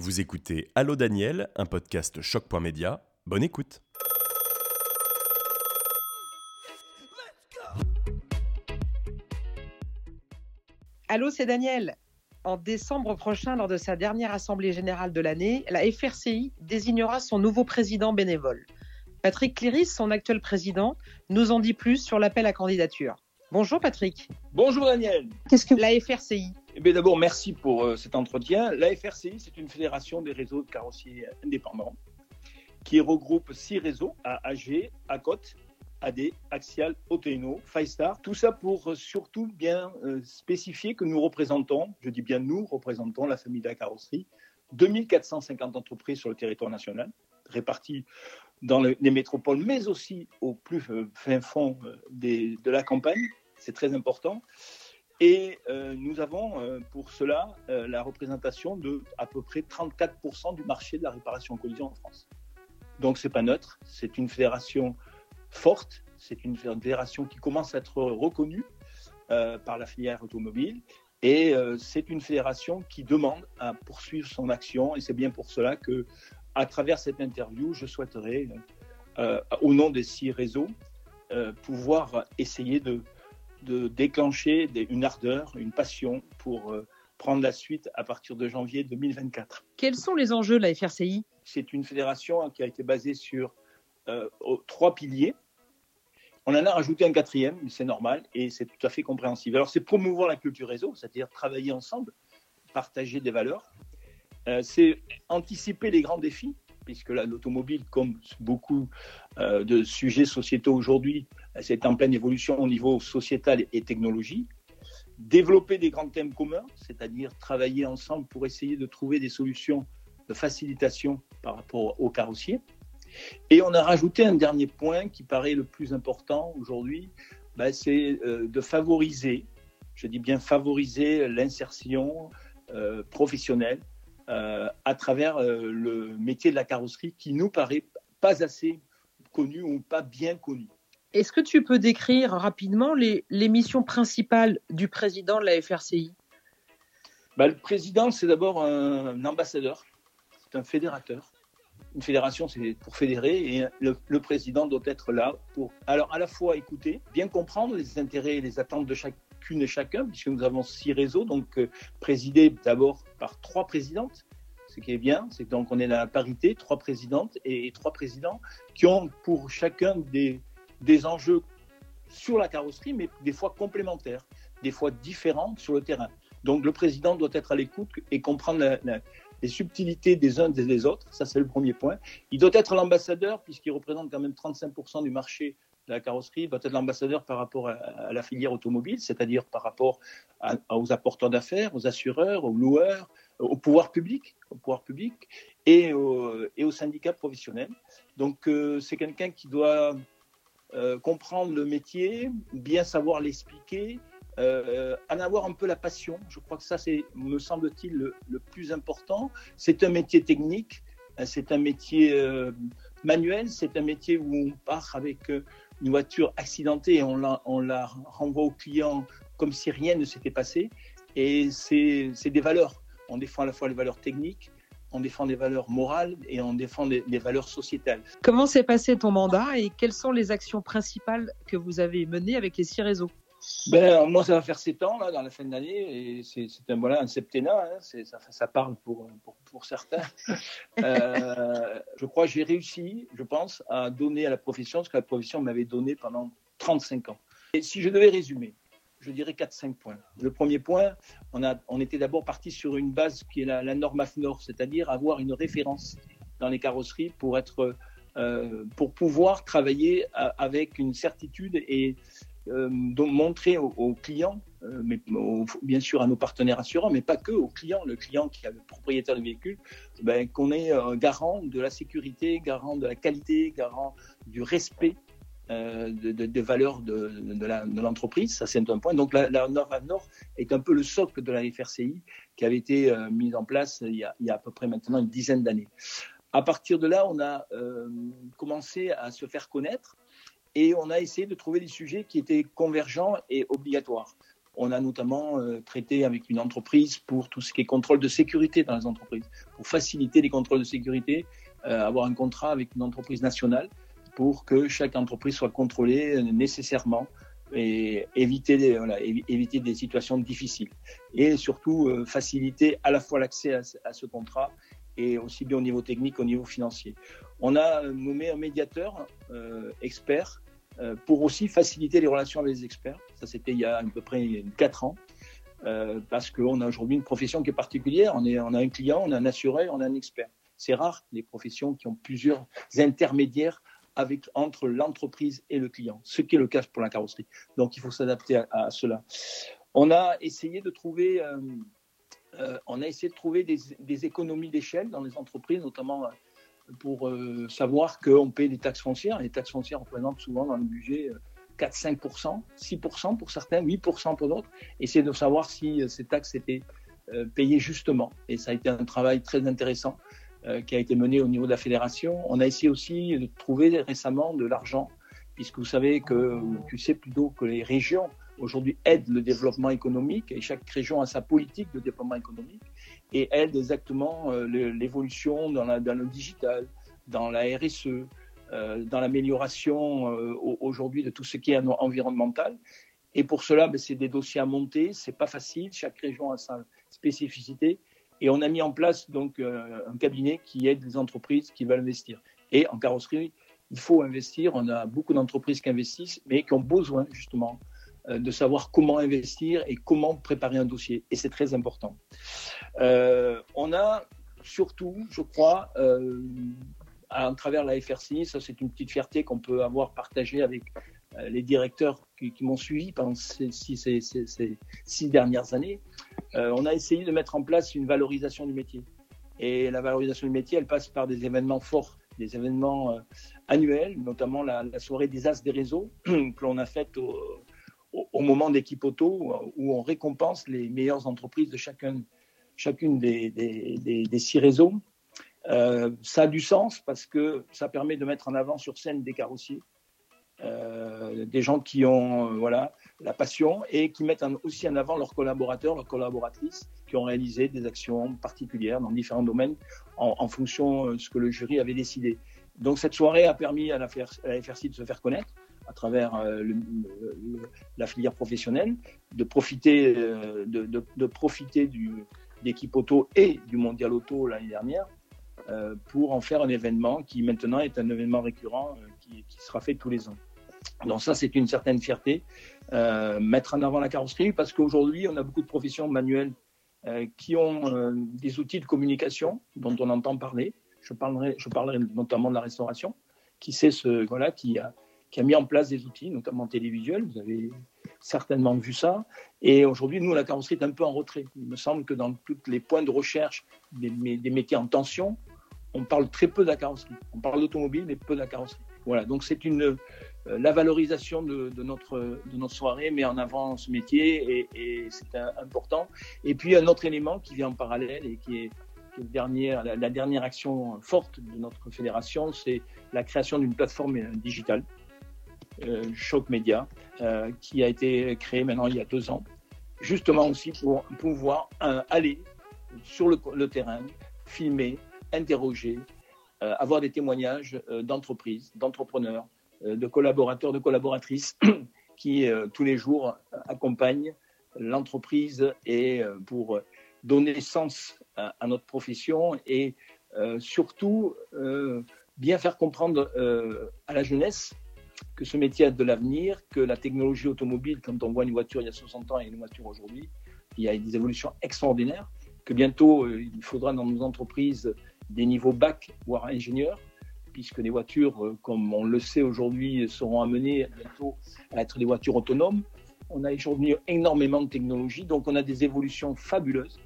Vous écoutez Allô Daniel, un podcast choc.média. Bonne écoute. Allô, c'est Daniel. En décembre prochain, lors de sa dernière assemblée générale de l'année, la FRCI désignera son nouveau président bénévole. Patrick Cléris, son actuel président, nous en dit plus sur l'appel à candidature. Bonjour Patrick. Bonjour Daniel. Qu'est-ce que la FRCI eh D'abord, merci pour euh, cet entretien. La FRCI, c'est une fédération des réseaux de carrossiers indépendants qui regroupe six réseaux à AG, ACOT, AD, Axial, Oteno, Five Tout ça pour euh, surtout bien euh, spécifier que nous représentons, je dis bien nous représentons la famille de la carrosserie, 2450 entreprises sur le territoire national, réparties dans les métropoles, mais aussi au plus fin fond de la campagne. C'est très important. Et euh, nous avons euh, pour cela euh, la représentation de à peu près 34% du marché de la réparation en collision en France. Donc c'est pas neutre, c'est une fédération forte, c'est une fédération qui commence à être reconnue par la filière automobile. Et c'est une fédération qui demande à poursuivre son action. Et c'est bien pour cela que à travers cette interview, je souhaiterais au nom des six réseaux pouvoir essayer de de déclencher une ardeur, une passion pour euh, prendre la suite à partir de janvier 2024. Quels sont les enjeux de la FRCI C'est une fédération qui a été basée sur euh, trois piliers. On en a rajouté un quatrième, mais c'est normal et c'est tout à fait compréhensible. Alors c'est promouvoir la culture réseau, c'est-à-dire travailler ensemble, partager des valeurs. Euh, c'est anticiper les grands défis puisque l'automobile, comme beaucoup euh, de sujets sociétaux aujourd'hui, c'est en pleine évolution au niveau sociétal et technologie. Développer des grands thèmes communs, c'est-à-dire travailler ensemble pour essayer de trouver des solutions de facilitation par rapport aux carrossiers. Et on a rajouté un dernier point qui paraît le plus important aujourd'hui, ben, c'est euh, de favoriser, je dis bien favoriser l'insertion euh, professionnelle euh, à travers le métier de la carrosserie qui nous paraît pas assez connu ou pas bien connu. Est-ce que tu peux décrire rapidement les, missions principales du président de la FRCI bah, Le président, c'est d'abord un, ambassadeur, c'est un fédérateur. Une fédération, c'est pour fédérer et le, président doit être là pour, alors à la fois écouter, bien comprendre les intérêts et les attentes de chaque qu'une et chacun, puisque nous avons six réseaux, donc euh, présidés d'abord par trois présidentes. Ce qui est bien, c'est donc on est dans la parité, trois présidentes et, trois présidents qui ont pour chacun des, des enjeux sur la carrosserie, mais des fois complémentaires, des fois différents sur le terrain. Donc le président doit être à l'écoute et comprendre les subtilités des uns et des autres. Ça, c'est le premier point. Il doit être l'ambassadeur, puisqu'il représente quand même 35% du marché la carrosserie doit être l'ambassadeur par rapport à, la filière automobile, c'est-à-dire par rapport aux apporteurs d'affaires, aux assureurs, aux loueurs, au pouvoir public, au pouvoir public et, et aux syndicats professionnels. Donc euh, c'est quelqu'un qui doit euh, comprendre le métier, bien savoir l'expliquer, euh, en avoir un peu la passion. Je crois que ça, c'est, me semble-t-il, le, le, plus important. C'est un métier technique, c'est un métier manuel, c'est un métier où on part avec une voiture accidentée et on la, on la renvoie au client comme si rien ne s'était passé. Et c'est des valeurs. On défend à la fois les valeurs techniques, on défend des valeurs morales et on défend des, valeurs sociétales. Comment s'est passé ton mandat et quelles sont les actions principales que vous avez menées avec les six réseaux? Ben, moi, ça va faire sept ans là, dans la fin de l'année, et c'est un, voilà, un septennat, hein, ça, ça, parle pour, pour, pour certains. euh, je crois que j'ai réussi, je pense, à donner à la profession ce que la profession m'avait donné pendant 35 ans. Et si je devais résumer, je dirais 4-5 points. Le premier point, on, était d'abord parti sur une base qui est la, norme AFNOR, c'est-à-dire avoir une référence dans les carrosseries pour être euh, pour pouvoir travailler avec une certitude et, euh, donc montrer aux, clients, euh, bien sûr à nos partenaires assurants, mais pas que aux clients, le client qui a le propriétaire du véhicule, ben, qu'on est garant de la sécurité, garant de la qualité, garant du respect euh, de, de, de, l'entreprise. Ça, c'est un point. Donc, la, la Nord Nord est un peu le socle de la FRCI qui avait été mise en place a, il y, a, à peu près maintenant une dizaine d'années. À partir de là, on a commencé à se faire connaître et on a essayé de trouver des sujets qui étaient convergents et obligatoires. On a notamment traité avec une entreprise pour tout ce qui est contrôle de sécurité dans les entreprises, pour faciliter les contrôles de sécurité, avoir un contrat avec une entreprise nationale pour que chaque entreprise soit contrôlée nécessairement et éviter des, éviter des situations difficiles. Et surtout, euh, faciliter à la fois l'accès à, ce contrat et aussi bien au niveau technique qu'au niveau financier. On a nommé un médiateur euh, expert euh, pour aussi faciliter les relations avec les experts. Ça, c'était il y a à peu près 4 ans. Euh, parce qu'on a aujourd'hui une profession qui est particulière. On, est, on a un client, on a un assuré, on a un expert. C'est rare les professions qui ont plusieurs intermédiaires entre l'entreprise et le client, ce qui est le cas pour la carrosserie. Donc il faut s'adapter à, cela. On a essayé de trouver, euh, euh, on a essayé de trouver des, économies d'échelle dans les entreprises, notamment euh, pour savoir qu'on paye des taxes foncières. Les taxes foncières représentent souvent dans le budget 4-5%, 6% pour certains, 8% pour d'autres. Essayer de savoir si ces taxes étaient payées justement. Et ça a été un travail très intéressant euh, qui a été mené au niveau de la fédération. On a essayé aussi de trouver récemment de l'argent, puisque vous savez que, tu sais plutôt que les régions aujourd'hui aident le développement économique et chaque région a sa politique de développement économique et aide exactement euh, l'évolution dans, dans, le digital, dans la RSE, euh, dans l'amélioration aujourd'hui de tout ce qui est environnemental. Et pour cela, ben, c'est des dossiers à monter, c'est pas facile, chaque région a sa spécificité. Et on a mis en place donc euh, un cabinet qui aide les entreprises qui veulent investir. Et en carrosserie, il faut investir. On a beaucoup d'entreprises qui investissent, mais qui ont besoin justement euh, de savoir comment investir et comment préparer un dossier. Et c'est très important. Euh, on a surtout, je crois, à travers la FRC, ça c'est une petite fierté qu'on peut avoir partagée avec les directeurs qui, m'ont suivi pendant ces six dernières années. Euh, on a essayé de mettre en place une valorisation du métier. Et la valorisation du métier, elle passe par des événements forts, des événements euh, annuels, notamment la, soirée des As des réseaux que l'on a faite au, moment d'équipe auto, où on récompense les meilleures entreprises de chacune des, six réseaux. Euh, ça a du sens parce que ça permet de mettre en avant sur scène des carrossiers, des gens qui ont voilà, la passion et qui mettent aussi en avant leurs collaborateurs, leurs collaboratrices qui ont réalisé des actions particulières dans différents domaines en, fonction de ce que le jury avait décidé. Donc cette soirée a permis à la, FRC de se faire connaître à travers euh, la filière professionnelle, de profiter, euh, de, profiter du, d'équipe auto et du mondial auto l'année dernière euh, pour en faire un événement qui maintenant est un événement récurrent qui sera fait tous les ans. Donc ça, c'est une certaine fierté. Euh, mettre en avant la carrosserie parce qu'aujourd'hui, on a beaucoup de professions manuelles euh, qui ont euh, des outils de communication dont on entend parler. Je parlerai, notamment de la restauration, qui sait ce, voilà, qui a, mis en place des outils, notamment télévisuels. Vous avez certainement vu ça. Et aujourd'hui, nous, la carrosserie est un peu en retrait. Il me semble que dans tous les points de recherche des, des métiers en tension, on parle très peu de la carrosserie. On parle d'automobile, mais peu de la carrosserie. Voilà, donc c'est une, la valorisation de, notre, de notre soirée met en avant ce métier et, c'est important. Et puis un autre élément qui vient en parallèle et qui est, la, dernière action forte de notre fédération, c'est la création d'une plateforme digitale, euh, Choc Media, euh, qui a été créée maintenant il y a deux ans, justement aussi pour pouvoir aller sur le, terrain, filmer, interroger, avoir des témoignages d'entreprises, d'entrepreneurs, euh, de collaborateurs, de collaboratrices qui euh, tous les jours accompagnent l'entreprise et euh, pour donner sens à, notre profession et surtout bien faire comprendre à la jeunesse que ce métier a de l'avenir, que la technologie automobile, quand on voit une voiture il y a 60 ans et une voiture aujourd'hui, il y a des évolutions extraordinaires, que bientôt il faudra dans nos entreprises des niveaux bac, voire ingénieurs, puisque les voitures, euh, comme on le sait aujourd'hui, seront amenées bientôt à être des voitures autonomes. On a aujourd'hui énormément de technologies, donc on a des évolutions fabuleuses.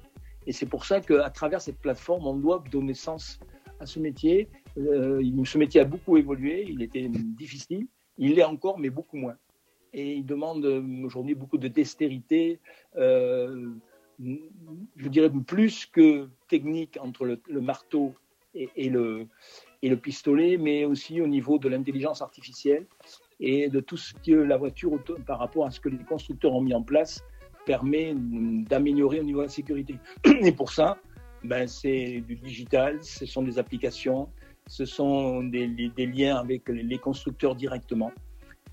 Et c'est pour ça qu'à travers cette plateforme, on doit donner sens à ce métier. Euh, ce métier a beaucoup évolué, il était difficile, il l'est encore, mais beaucoup moins. Et il demande aujourd'hui beaucoup de dextérité, euh, je dirais plus que technique entre le, marteau et, le, et le pistolet, mais aussi au niveau de l'intelligence artificielle et de tout ce que la voiture, par rapport à ce que les constructeurs ont mis en place, permet d'améliorer au niveau de la sécurité. Et pour ça, ben, c'est du digital, ce sont des applications, ce sont des, liens avec les constructeurs directement.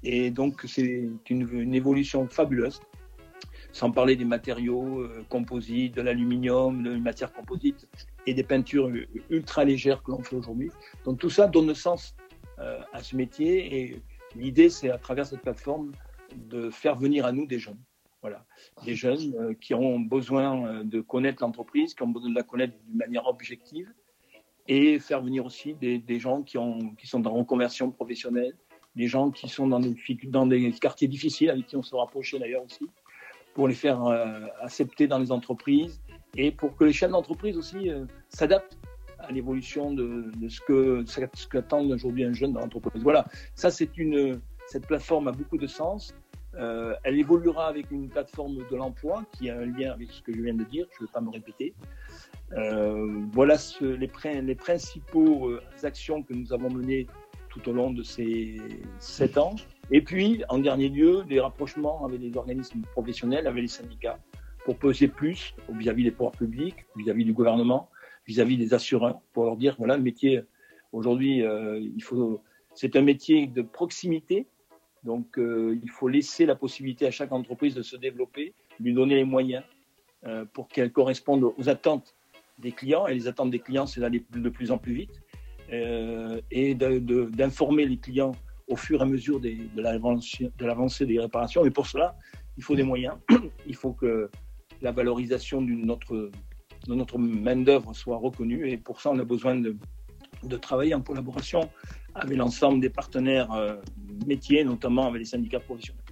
Et donc, c'est une, évolution fabuleuse. Sans parler des matériaux euh, composites, de l'aluminium, de matières composites et des peintures ultra légères que l'on fait aujourd'hui. Donc, tout ça donne sens euh, à ce métier. Et l'idée, c'est à travers cette plateforme de faire venir à nous des jeunes. Voilà, des jeunes euh, qui ont besoin de connaître l'entreprise, qui ont besoin de la connaître d'une manière objective, et faire venir aussi des, gens qui sont en reconversion professionnelle, des gens qui sont dans des, dans des quartiers difficiles, avec qui on se rapprochait d'ailleurs aussi, pour les faire euh, accepter dans les entreprises et pour que les chaînes d'entreprise aussi s'adaptent à l'évolution de, ce que ce qu'attend aujourd'hui un jeune dans l'entreprise. Voilà, ça c'est une cette plateforme a beaucoup de sens. Euh, elle évoluera avec une plateforme de l'emploi qui a un lien avec ce que je viens de dire, je ne vais pas me répéter. Euh, voilà les, principaux euh, actions que nous avons menées tout au long de ces sept ans. Et puis, en dernier lieu, des rapprochements avec les organismes professionnels, avec les syndicats, pour peser plus vis-à-vis des pouvoirs publics, vis-à-vis du gouvernement, vis-à-vis des assureurs, pour leur dire, voilà, le métier, aujourd'hui, euh, il faut, c'est un métier de proximité, donc, euh, il faut laisser la possibilité à chaque entreprise de se développer, lui donner les moyens euh, pour qu'elle corresponde aux attentes des clients. Et les attentes des clients, c'est d'aller de plus en plus vite et d'informer les clients au fur et à mesure de l'avancée des réparations. Et pour cela, il faut des moyens. Il faut que la valorisation de notre, main-d'œuvre soit reconnue. Et pour ça, on a besoin de, travailler en collaboration avec l'ensemble des partenaires euh, métiers, notamment avec les syndicats professionnels.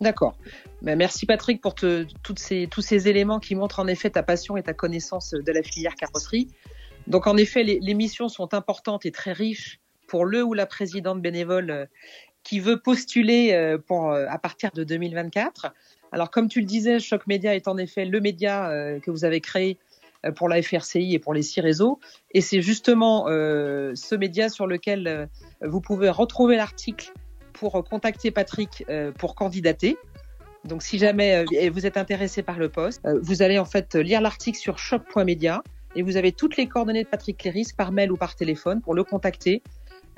D'accord. Ben, merci Patrick pour tous ces éléments qui montrent en effet ta passion et ta connaissance de la filière carrosserie. Donc en effet, les missions sont importantes et très riches pour le ou la présidente bénévole euh, qui veut postuler euh, pour, à partir de 2024. Alors comme tu le disais, Choc Média est en effet le média que vous avez créé euh, pour la FRCI et pour les six réseaux. Et c'est justement euh, ce média sur lequel euh, vous pouvez retrouver l'article pour contacter Patrick pour candidater. Donc si jamais vous êtes intéressé par le poste, vous allez en fait lire l'article sur shop.media et vous avez toutes les coordonnées de Patrick Cléris par mail ou par téléphone pour le contacter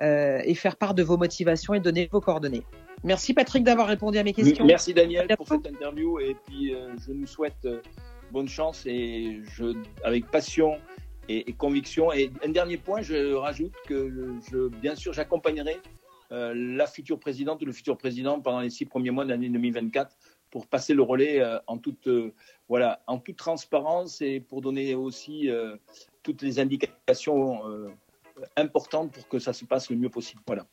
et faire part de vos motivations et donner vos coordonnées. Merci Patrick d'avoir répondu à mes questions. Merci Daniel pour cette interview et puis je nous souhaite bonne chance et je, avec passion et, conviction. Et un dernier point, je rajoute que je, bien sûr, j'accompagnerai euh, la future présidente ou le futur président pendant les six premiers mois de l'année 2024 pour passer le relais euh, en toute euh, voilà en toute transparence et pour donner aussi toutes les indications importantes pour que ça se passe le mieux possible. Voilà.